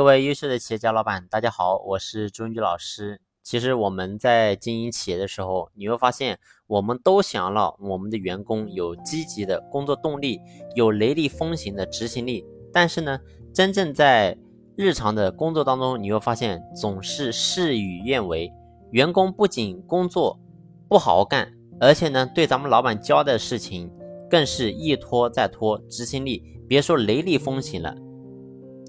各位优秀的企业家老板，大家好，我是朱文举老师。其实我们在经营企业的时候，你会发现，我们都想让我们的员工有积极的工作动力，有雷厉风行的执行力。但是呢，真正在日常的工作当中，你会发现总是事与愿违。员工不仅工作不好好干，而且呢，对咱们老板交代的事情更是一拖再拖，执行力别说雷厉风行了，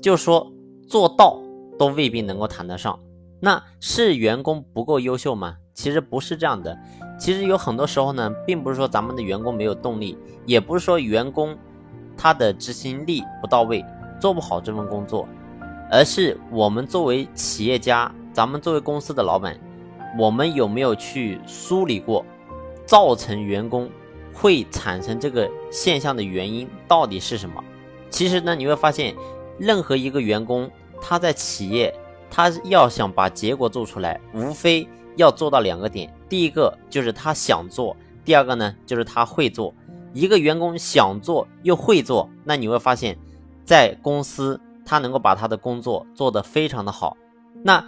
就说做到都未必能够谈得上。那是员工不够优秀吗？其实不是这样的。其实有很多时候呢，并不是说咱们的员工没有动力，也不是说员工他的执行力不到位，做不好这份工作，而是我们作为企业家，咱们作为公司的老板，我们有没有去梳理过，造成员工会产生这个现象的原因到底是什么？其实呢，你会发现，任何一个员工他在企业。他要想把结果做出来，无非要做到两个点。第一个就是他想做，第二个呢就是他会做。一个员工想做又会做，那你会发现，在公司他能够把他的工作做得非常的好。那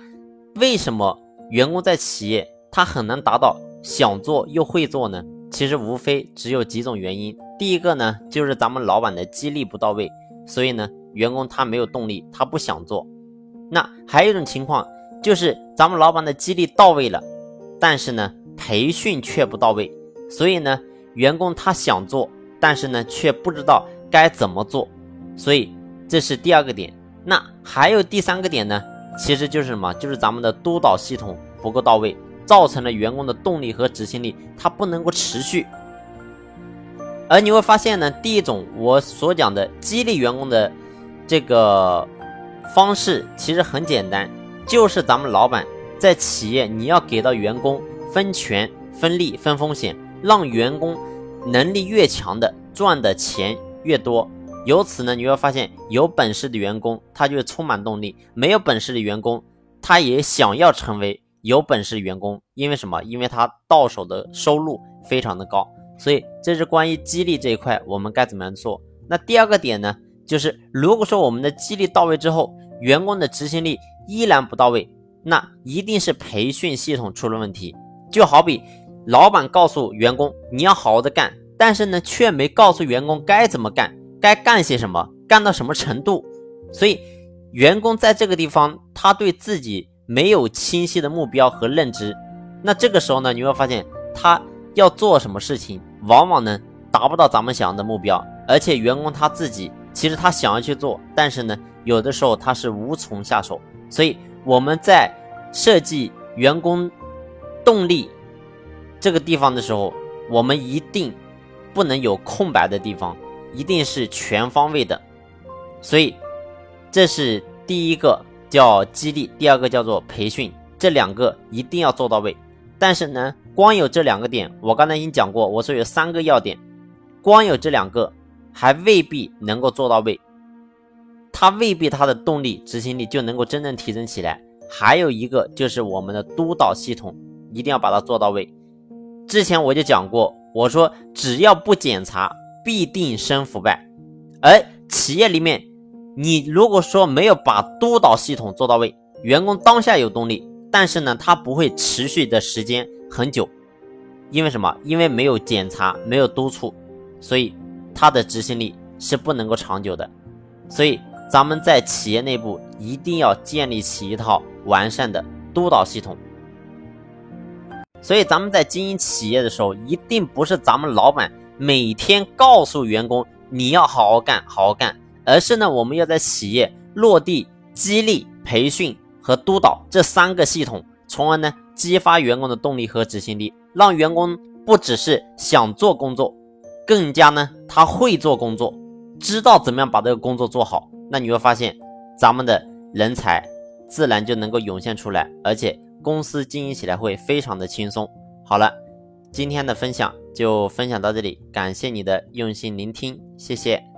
为什么员工在企业他很难达到想做又会做呢？其实无非只有几种原因。第一个呢就是咱们老板的激励不到位，所以呢员工他没有动力，他不想做。那还有一种情况，就是咱们老板的激励到位了，但是呢，培训却不到位，所以呢，员工他想做，但是呢，却不知道该怎么做，所以这是第二个点。那还有第三个点呢，其实就是什么？就是咱们的督导系统不够到位，造成了员工的动力和执行力它不能够持续。而你会发现呢，第一种我所讲的激励员工的这个。方式其实很简单，就是咱们老板在企业，你要给到员工分权、分利、分风险，让员工能力越强的赚的钱越多。由此呢，你会发现有本事的员工他就充满动力，没有本事的员工他也想要成为有本事的员工。因为什么？因为他到手的收入非常的高。所以这是关于激励这一块，我们该怎么样做？那第二个点呢，就是如果说我们的激励到位之后，员工的执行力依然不到位，那一定是培训系统出了问题。就好比老板告诉员工你要好好的干，但是呢却没告诉员工该怎么干，该干些什么，干到什么程度。所以员工在这个地方他对自己没有清晰的目标和认知。那这个时候呢，你会发现他要做什么事情，往往呢达不到咱们想要的目标，而且员工他自己其实他想要去做，但是呢。有的时候他是无从下手，所以我们在设计员工动力这个地方的时候，我们一定不能有空白的地方，一定是全方位的。所以这是第一个叫激励，第二个叫做培训，这两个一定要做到位。但是呢，光有这两个点，我刚才已经讲过，我说有三个要点，光有这两个还未必能够做到位。他未必他的动力、执行力就能够真正提升起来。还有一个就是我们的督导系统，一定要把它做到位。之前我就讲过，我说只要不检查，必定生腐败。而企业里面，你如果说没有把督导系统做到位，员工当下有动力，但是呢，他不会持续的时间很久。因为什么？因为没有检查，没有督促，所以他的执行力是不能够长久的。所以。咱们在企业内部一定要建立起一套完善的督导系统。所以咱们在经营企业的时候，一定不是咱们老板每天告诉员工你要好好干，好好干，而是呢，我们要在企业落地激励、培训和督导这三个系统，从而呢激发员工的动力和执行力，让员工不只是想做工作，更加呢他会做工作，知道怎么样把这个工作做好。那你会发现，咱们的人才自然就能够涌现出来，而且公司经营起来会非常的轻松。好了，今天的分享就分享到这里，感谢你的用心聆听，谢谢。